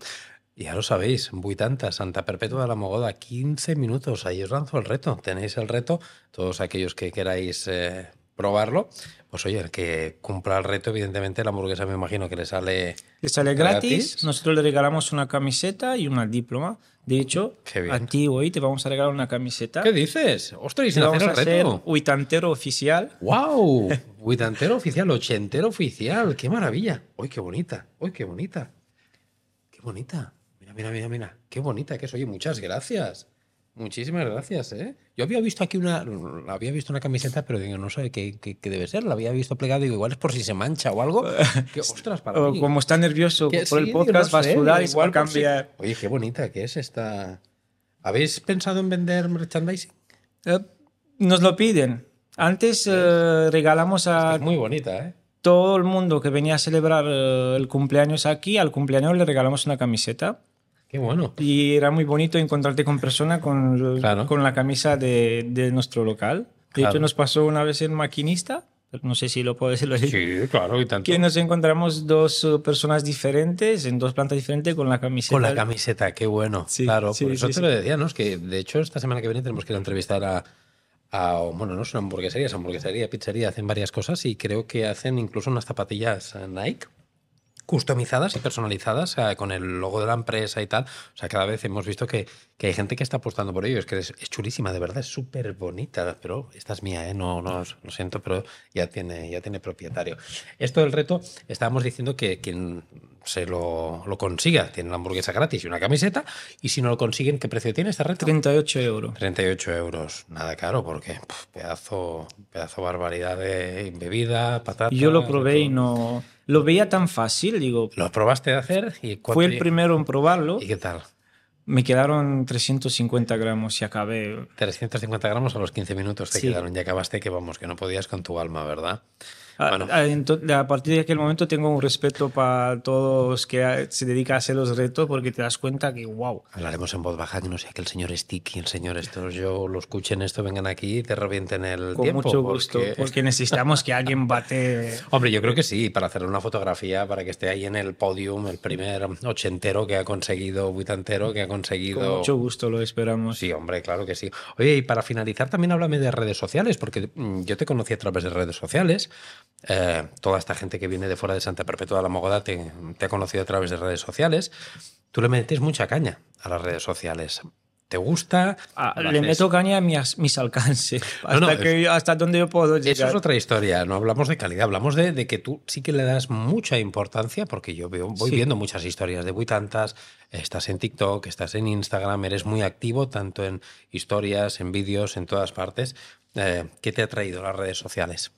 S1: Ya lo sabéis, Buitanta, Santa Perpetua de la Mogoda, 15 minutos. Ahí os lanzo el reto. Tenéis el reto, todos aquellos que queráis eh, probarlo. Pues oye, el que cumpla el reto, evidentemente la hamburguesa me imagino que le sale
S2: Le sale gratis.
S1: gratis.
S2: Nosotros le regalamos una camiseta y una diploma. De hecho, a ti hoy te vamos a regalar una camiseta.
S1: ¿Qué dices? Ostras, y sin
S2: vamos
S1: hacer
S2: a
S1: el
S2: hacer
S1: reto.
S2: uitantero oficial.
S1: ¡Wow! Buitantero <laughs> oficial, ochentero oficial. ¡Qué maravilla! ¡Uy, qué bonita! ¡Uy, qué bonita! ¡Qué bonita! Mira, mira, mira, mira. ¡Qué bonita que es! Oye, muchas gracias. Muchísimas gracias, ¿eh? Yo había visto aquí una... Había visto una camiseta, pero digo, no sé qué, qué- qué debe ser. La había visto plegada, digo, igual es por si se mancha o algo. <laughs> Que, ostras, para
S2: O
S1: mí.
S2: como está nervioso por
S1: sí,
S2: el podcast,
S1: no
S2: va a sudar y se va a
S1: igual por si-
S2: cambiar.
S1: Oye, qué bonita que es esta... ¿Habéis pensado en vender merchandising?
S2: Eh, Nos lo piden. Antes eh, regalamos a
S1: Es muy bonita, ¿eh?
S2: todo el mundo que venía a celebrar eh, el cumpleaños aquí, al cumpleaños le regalamos una camiseta.
S1: Qué bueno.
S2: Y era muy bonito encontrarte con persona con,
S1: Claro.
S2: con la camisa de, de nuestro local. De
S1: Claro.
S2: hecho, nos pasó una vez en Maquinista, no sé si lo puedo decir.
S1: Sí, claro, y tanto.
S2: Que nos encontramos dos eh, personas diferentes, en dos plantas diferentes, con la camiseta.
S1: Con la camiseta, qué bueno.
S2: Sí,
S1: claro,
S2: sí,
S1: por eso
S2: sí,
S1: te lo decía, ¿no? Es que de hecho esta semana que viene tenemos que ir a entrevistar a, a- bueno, no es una hamburguesería, es hamburguesería, pizzería, hacen varias cosas y creo que hacen incluso unas zapatillas Nike customizadas y personalizadas con el logo de la empresa y tal. O sea, cada vez hemos visto que, que hay gente que está apostando por ello. Es que es chulísima, de verdad, es súper bonita. Pero esta es mía, ¿eh? No, no, lo siento, pero ya tiene, ya tiene propietario. Esto del reto, estábamos diciendo que quien se lo, lo consiga tiene una hamburguesa gratis y una camiseta. Y si no lo consiguen, ¿qué precio tiene este reto?
S2: 38 euros.
S1: 38 euros. Nada caro, porque pf, pedazo, pedazo barbaridad de bebida, patata.
S2: Yo lo probé y no. Lo veía tan fácil, digo.
S1: ¿Lo probaste de hacer? ¿Y cuánto-
S2: Fue el primero en probarlo.
S1: ¿Y qué tal?
S2: Me quedaron 350 gramos y acabé.
S1: 350 gramos a los 15 minutos te
S2: Sí.
S1: quedaron y acabaste que vamos, que no podías con tu alma, ¿verdad?
S2: A,
S1: Bueno.
S2: a- ento- a partir de aquel momento tengo un respeto para todos que a- se dedican a hacer los retos porque te das cuenta que, wow.
S1: Hablaremos en voz baja, que no sea que el señor Sticky, el señor esto, yo lo escuchen esto, vengan aquí y te revienten el
S2: Con
S1: tiempo.
S2: mucho gusto,
S1: porque-
S2: porque necesitamos que alguien <laughs> bate.
S1: Hombre, yo creo que sí, para hacer una fotografía, para que esté ahí en el podium, el primer ochentero que ha conseguido, buitantero que ha conseguido...
S2: Con mucho gusto lo esperamos.
S1: Sí, hombre, claro que sí. Oye, y para finalizar también háblame de redes sociales, porque mm, yo te conocí a través de redes sociales. Eh, toda esta gente que viene de fuera de Santa Perpetua de la Mogoda te, te ha conocido a través de redes sociales. Tú le metes mucha caña a las redes sociales. ¿Te gusta?
S2: Ah,
S1: ¿Lo
S2: le meto caña a mis, mis alcances, <laughs> hasta,
S1: no,
S2: que, hasta donde yo puedo llegar.
S1: Eso es otra historia, no hablamos de calidad, hablamos de, de que tú sí que le das mucha importancia, porque yo veo, voy
S2: Sí.
S1: viendo muchas historias de buitantas, estás en TikTok, estás en Instagram, eres muy activo tanto en historias, en vídeos, en todas partes. Eh, ¿Qué te ha traído las redes sociales?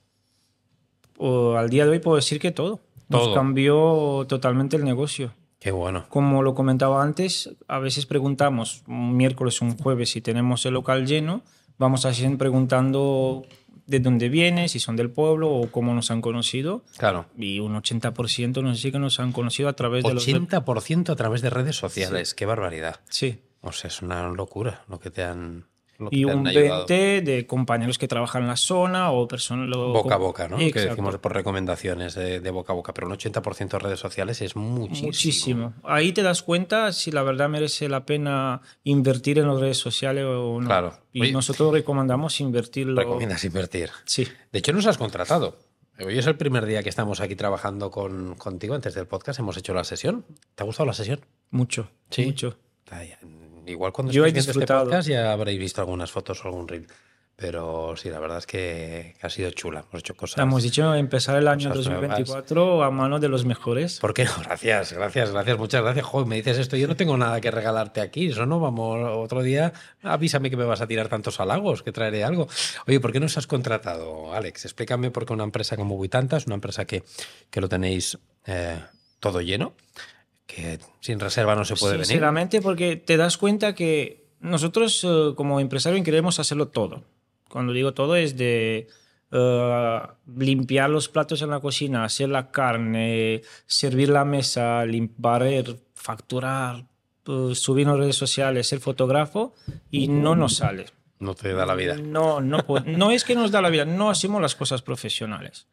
S2: O al día de hoy puedo decir que todo.
S1: Todo.
S2: Nos cambió totalmente el negocio.
S1: Qué bueno.
S2: Como lo comentaba antes, a veces preguntamos un miércoles o un jueves si tenemos el local lleno, vamos a seguir preguntando de dónde viene, si son del pueblo o cómo nos han conocido.
S1: Claro.
S2: Y un 80% nos dice que nos han conocido a través de los...
S1: 80% a través de redes sociales, qué barbaridad.
S2: Sí.
S1: O sea, es una locura lo que te han,
S2: Y un
S1: ayudado.
S2: 20 de compañeros que trabajan en la zona o personas...
S1: Boca a boca, ¿no? Que
S2: Exacto.
S1: decimos por recomendaciones de, de boca a boca, pero un 80% de redes sociales es muchísimo.
S2: Muchísimo. Ahí te das cuenta si la verdad merece la pena invertir en las redes sociales o no.
S1: Claro.
S2: Y
S1: Oye,
S2: nosotros recomendamos invertirlo.
S1: Recomiendas invertir.
S2: Sí.
S1: De hecho, nos has contratado. Hoy es el primer día que estamos aquí trabajando con, contigo antes del podcast. Hemos hecho la sesión. ¿Te ha gustado la sesión?
S2: Mucho.
S1: Sí.
S2: Mucho.
S1: Igual cuando
S2: Yo he
S1: este
S2: disfrutado.
S1: podcast ya habréis visto algunas fotos o algún reel. Pero sí, la verdad es que ha sido chula. Hemos hecho cosas.
S2: Hemos dicho empezar el año
S1: cosas nuevas.
S2: 2024 a mano de los mejores.
S1: ¿Por qué no? <laughs> Gracias, gracias, gracias, muchas gracias. Joder, me dices esto, yo no tengo nada que regalarte aquí. Eso no, vamos, otro día avísame que me vas a tirar tantos halagos, que traeré algo. Oye, ¿por qué nos has contratado, Alex? Explícame por qué una empresa como Buitanta es una empresa que, que lo tenéis eh, todo lleno, que sin reserva no se puede venir.
S2: Sinceramente, porque te das cuenta que nosotros eh, como empresarios queremos hacerlo todo. Cuando digo todo es de eh, limpiar los platos en la cocina, hacer la carne, servir la mesa, lim- barrer, facturar, eh, subir en las redes sociales, ser fotógrafo y no nos sale.
S1: No te da la vida.
S2: No, no, no es que nos da la vida, no hacemos las cosas profesionales.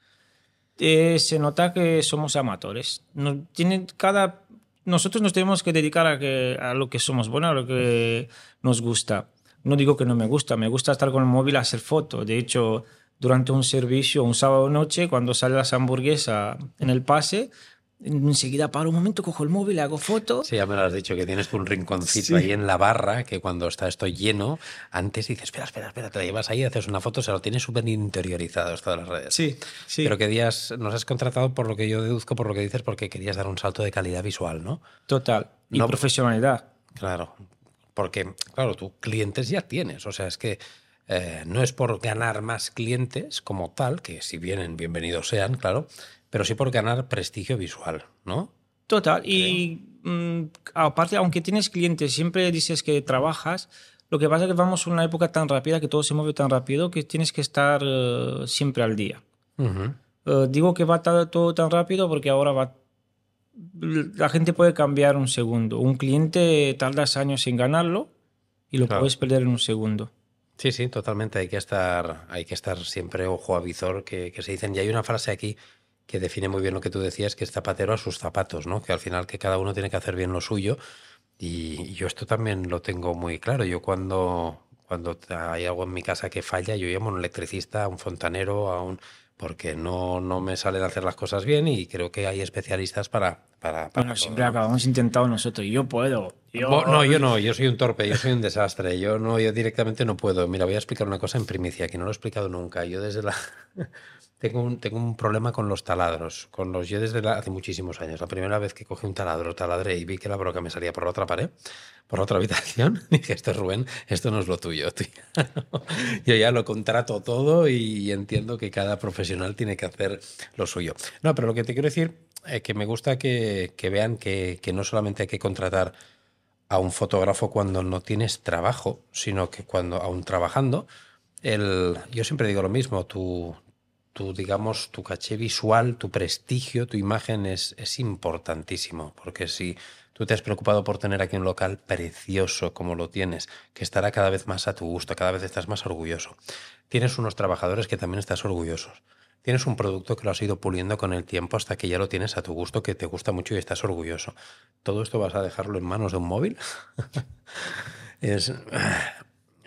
S2: Eh, se nota que somos amatores. Nos, tienen cada, nosotros nos tenemos que dedicar a, que, a lo que somos buenos, a lo que nos gusta. No digo que no me gusta, me gusta estar con el móvil a hacer fotos. De hecho, durante un servicio, un sábado noche, cuando sale las hamburguesas en el pase, enseguida paro un momento, cojo el móvil, hago fotos.
S1: Sí, ya me lo has dicho, que tienes tú un rinconcito
S2: Sí.
S1: ahí en la barra, que cuando está esto lleno, antes dices, espera, espera, espera, te la llevas ahí, haces una foto, se lo tienes súper interiorizado esto de las redes.
S2: Sí, sí.
S1: Pero querías, nos has contratado por lo que yo deduzco, por lo que dices, porque querías dar un salto de calidad visual, ¿no?
S2: Total. Y
S1: No-
S2: profesionalidad.
S1: Claro, porque, claro, tú clientes ya tienes, o sea, es que eh, no es por ganar más clientes como tal, que si vienen, bienvenidos sean, claro, pero sí por ganar prestigio visual, ¿no?
S2: Total. Y mm, aparte, aunque tienes clientes, siempre dices que trabajas. Lo que pasa es que vamos a una época tan rápida, que todo se mueve tan rápido, que tienes que estar eh, siempre al día. Eh, digo que va todo tan rápido porque ahora va. La gente puede cambiar un segundo. Un cliente tardas años en ganarlo y lo
S1: Claro.
S2: puedes perder en un segundo.
S1: Sí, sí, totalmente. Hay que estar, hay que estar siempre ojo a visor, que, que se dicen. Y hay una frase aquí que define muy bien lo que tú decías, que es zapatero a sus zapatos, ¿no? Que al final que cada uno tiene que hacer bien lo suyo. Y yo esto también lo tengo muy claro. Yo cuando, cuando hay algo en mi casa que falla, yo llamo a un electricista, a un fontanero, a un porque no, no me salen a hacer las cosas bien y creo que hay especialistas para... para, para
S2: bueno, siempre
S1: ¿no?
S2: acabamos intentado nosotros. Yo puedo. Yo...
S1: No, yo no, <laughs> yo soy un torpe, yo soy un desastre, yo no, yo directamente no puedo. Mira, voy a explicar una cosa en primicia, que no lo he explicado nunca. Yo desde la... <laughs> Tengo un, tengo un problema con los taladros, con los yo desde la- hace muchísimos años. La primera vez que cogí un taladro, taladré y vi que la broca me salía por la otra pared, por la otra habitación, <laughs> dije, esto es Rubén, esto no es lo tuyo. tío". <laughs> yo ya lo contrato todo y entiendo que cada profesional tiene que hacer lo suyo. No, pero lo que te quiero decir es que me gusta que, que vean que, que no solamente hay que contratar a un fotógrafo cuando no tienes trabajo, sino que cuando aún trabajando, el, yo siempre digo lo mismo, tu, tu, digamos, tu caché visual, tu prestigio, tu imagen es, es importantísimo, porque si tú te has preocupado por tener aquí un local precioso como lo tienes, que estará cada vez más a tu gusto, cada vez estás más orgulloso, tienes unos trabajadores que también estás orgullosos, tienes un producto que lo has ido puliendo con el tiempo hasta que ya lo tienes a tu gusto, que te gusta mucho y estás orgulloso. ¿Todo esto vas a dejarlo en manos de un móvil? <laughs> es...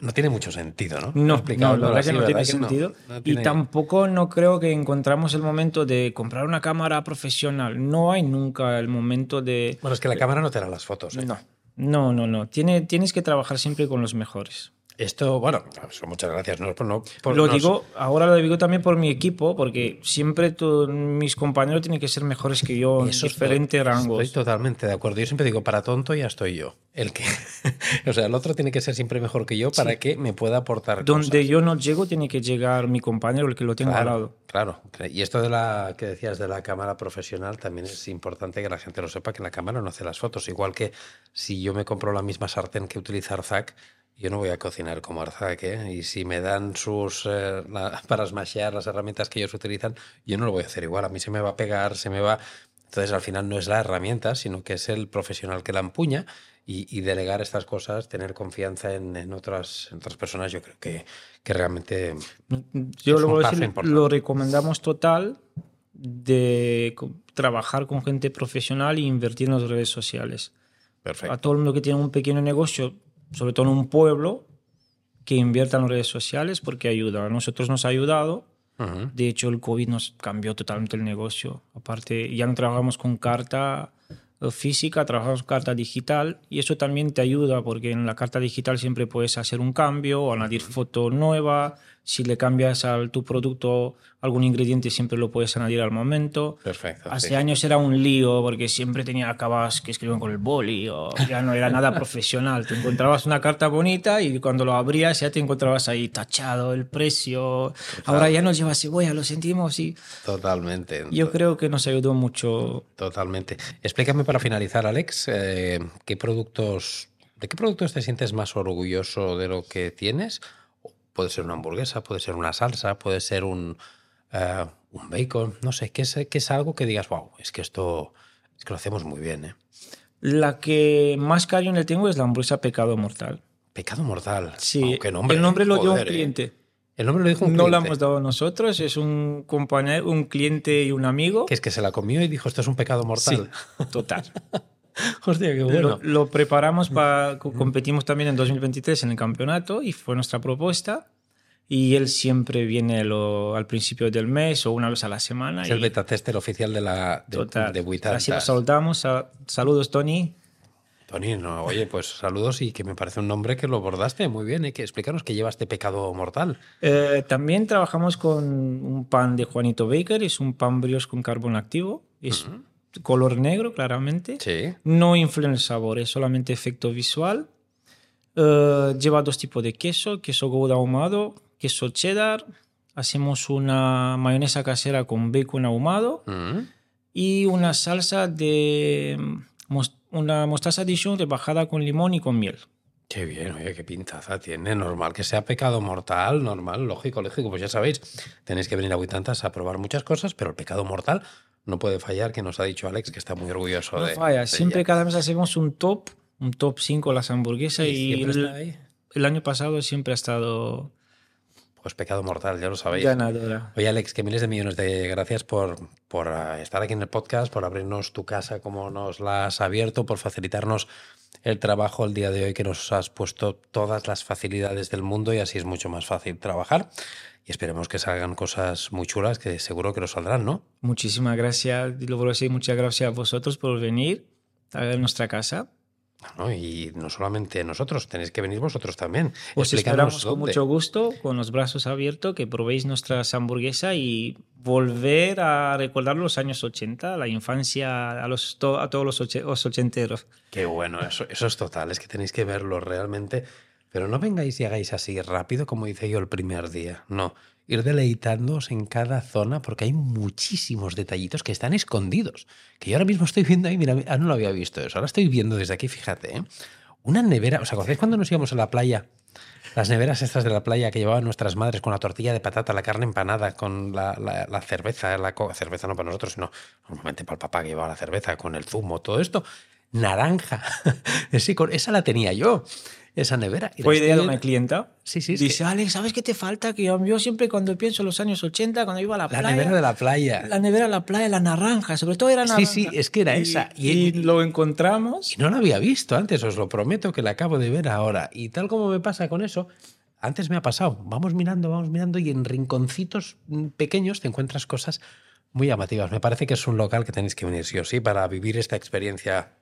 S1: No tiene mucho sentido, ¿no?
S2: No, no, la verdad que no tiene sentido. Y tampoco no creo que encontramos el momento de comprar una cámara profesional. No hay nunca el momento de...
S1: Bueno, es que la cámara no te da las fotos. ¿eh?
S2: No, no, no, no. Tiene, tienes que trabajar siempre con los mejores.
S1: Esto, bueno, eso, muchas gracias. No, no, por-
S2: lo
S1: no-
S2: digo, ahora lo digo también por mi equipo, porque siempre tu- mis compañeros tienen que ser mejores que yo en diferentes rangos.
S1: Estoy totalmente de acuerdo. Yo siempre digo, para tonto ya estoy yo. El que, <laughs> o sea, el otro tiene que ser siempre mejor que yo para que me pueda aportar
S2: Donde
S1: cosas.
S2: yo no llego, tiene que llegar mi compañero, el que lo tengo al lado.
S1: Claro, claro. Y esto de la que decías de la cámara profesional también es importante que la gente lo sepa que la cámara no hace las fotos. Igual que si yo me compro la misma sartén que utiliza Arzac, yo no voy a cocinar como Arzac, ¿eh? Y si me dan sus eh, la- <laughs> para smashear las herramientas que ellos utilizan, yo no lo voy a hacer igual. A mí se me va a pegar, se me va. Entonces al final no es la herramienta, sino que es el profesional que la empuña y, y delegar estas cosas, tener confianza en, en otras, en otras personas, yo creo que, que realmente
S2: Yo
S1: Es
S2: lo voy a decir, lo recomendamos total de trabajar con gente profesional e invertir en las redes sociales.
S1: perfecto.
S2: A todo el mundo que tiene un pequeño negocio, sobre todo en un pueblo, que invierta en redes sociales porque ayuda. A nosotros nos ha ayudado. De hecho, el COVID nos cambió totalmente el negocio. Aparte, ya no trabajamos con carta eh, física, trabajamos con carta digital y eso también te ayuda porque en la carta digital siempre puedes hacer un cambio añadir foto nueva. Si le cambias a tu producto algún ingrediente, siempre lo puedes añadir al momento.
S1: Perfecto.
S2: Hace
S1: sí.
S2: años era un lío porque siempre tenía acabas que escribían con el boli o ya no era nada profesional. Te encontrabas una carta bonita y cuando lo abrías ya te encontrabas ahí tachado el precio. Ahora ya no lleva cebolla, lo sentimos y
S1: Totalmente.
S2: yo creo que nos ayudó mucho.
S1: Totalmente. Explícame para finalizar, Alex, eh, ¿qué productos, ¿de qué productos te sientes más orgulloso de lo que tienes? Puede ser una hamburguesa, puede ser una salsa, puede ser un, eh, un bacon, no sé, ¿qué es, qué es algo que digas, wow, es que esto es que lo hacemos muy bien, ¿eh?
S2: La que más cariño le tengo es la hamburguesa Pecado Mortal.
S1: Pecado mortal.
S2: Sí,
S1: qué nombre,
S2: el nombre lo dio un
S1: ¿eh?
S2: cliente.
S1: El nombre lo dijo un
S2: No
S1: cliente.
S2: la hemos dado nosotros, es un compañero, un cliente y un amigo.
S1: Que es que se la comió y dijo, esto es un pecado mortal.
S2: Sí, total. <laughs> <laughs>
S1: Hostia, qué bueno.
S2: Lo, lo preparamos para. Competimos también en 2023 en el campeonato y fue nuestra propuesta. Y él siempre viene lo- al principio del mes o una vez a la semana.
S1: es
S2: y-
S1: el beta tester oficial de la de,
S2: total.
S1: de.
S2: Así lo saludamos. Sa- Saludos, Tony.
S1: Tony, no, oye, pues saludos y que me parece un nombre que lo bordaste muy bien. ¿eh? Que explícanos que lleva este pecado mortal.
S2: Eh, también trabajamos con un pan de Juanito Baker. Es un pan brioche con carbón activo. Es color negro, claramente.
S1: Sí.
S2: No influye en el sabor, es solamente efecto visual. Eh, lleva dos tipos de queso, queso gouda ahumado, queso cheddar. Hacemos una mayonesa casera con bacon ahumado
S1: Mm.
S2: y una salsa de mos- una mostaza Dijon rebajada con limón y con miel.
S1: Qué bien, oye, qué pintaza tiene. Normal que sea pecado mortal, normal, lógico, lógico. Pues ya sabéis, tenéis que venir a Buitantas a probar muchas cosas, pero el pecado mortal no puede fallar, que nos ha dicho Alex que está muy orgulloso
S2: No
S1: de.
S2: falla,
S1: de
S2: siempre
S1: ella.
S2: cada mes hacemos un top, un top 5 las hamburguesas
S1: Y
S2: y,
S1: siempre
S2: el-
S1: está ahí.
S2: el año pasado siempre ha estado
S1: Pues pecado mortal, ya lo sabéis.
S2: ganadora.
S1: Oye, Alex, que miles de millones de gracias por, por eh, estar aquí en el podcast, por abrirnos tu casa como nos la has abierto, por facilitarnos el trabajo el día de hoy, que nos has puesto todas las facilidades del mundo y así es mucho más fácil trabajar. Y esperemos que salgan cosas muy chulas, que seguro que nos saldrán, ¿no?
S2: Muchísimas gracias, y lo vuelvo muchas gracias a vosotros por venir a nuestra casa.
S1: ¿No? Y no solamente nosotros, tenéis que venir vosotros también.
S2: Os esperamos con
S1: dónde.
S2: mucho gusto, con los brazos abiertos, que probéis nuestras hamburguesas y volver a recordar los años 80, la infancia, a, los, to- a todos los, oche- los ochenteros.
S1: Qué bueno, eso, eso es total, es que tenéis que verlo realmente. Pero no vengáis y hagáis así rápido como hice yo el primer día. No, ir deleitándoos en cada zona porque hay muchísimos detallitos que están escondidos. Que yo ahora mismo estoy viendo ahí, mira, ah, no lo había visto eso. Ahora estoy viendo desde aquí, fíjate, ¿eh? una nevera. ¿Os acordáis cuando nos íbamos a la playa? Las neveras estas de la playa que llevaban nuestras madres con la tortilla de patata, la carne empanada, con la, la- cerveza, la cerveza no para nosotros, sino normalmente para el papá que llevaba la cerveza, con el zumo, todo esto. Naranja. <laughs> Sí, esa la tenía yo, esa nevera. La
S2: Fue idea de una clienta.
S1: Sí, sí,
S2: Dice,
S1: que-
S2: Alex, ¿sabes qué te falta? Que yo, siempre cuando pienso en los años 80, cuando iba a la,
S1: La
S2: playa...
S1: nevera de la playa.
S2: La nevera de la playa, la naranja, sobre todo era
S1: Sí,
S2: naranja.
S1: sí, es que era
S2: Y-
S1: esa. Y-
S2: Y, lo encontramos.
S1: Y no la había visto antes, os lo prometo que la acabo de ver ahora. Y tal como me pasa con eso, antes me ha pasado. Vamos mirando, vamos mirando y en rinconcitos pequeños te encuentras cosas muy llamativas. Me parece que es un local que tenéis que venir sí o sí para vivir esta experiencia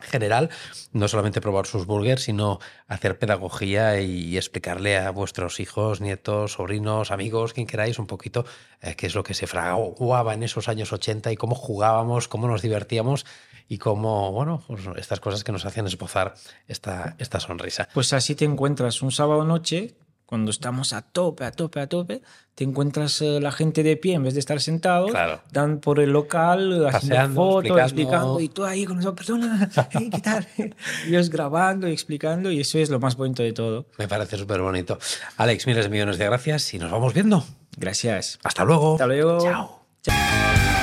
S1: general, no solamente probar sus burgers, sino hacer pedagogía y explicarle a vuestros hijos, nietos, sobrinos, amigos, quien queráis, un poquito eh, qué es lo que se fraguaba en esos años 80 y cómo jugábamos, cómo nos divertíamos y cómo, bueno, pues estas cosas que nos hacen esbozar esta, esta sonrisa.
S2: Pues así te encuentras un sábado noche, cuando estamos a tope, a tope, a tope, te encuentras eh, la gente de pie en vez de estar sentados,
S1: Claro.
S2: dan por el local, haciendo
S1: Paseando,
S2: fotos,
S1: explicando.
S2: explicando. y tú ahí con esa persona, <laughs> "Hey, ¿qué tal? <laughs> Ellos grabando y explicando, y eso es lo más bonito de todo.
S1: Me parece súper bonito. Alex, miles de millones de gracias y nos vamos viendo.
S2: Gracias.
S1: Hasta luego.
S2: Hasta luego.
S1: Chao.
S2: Chao.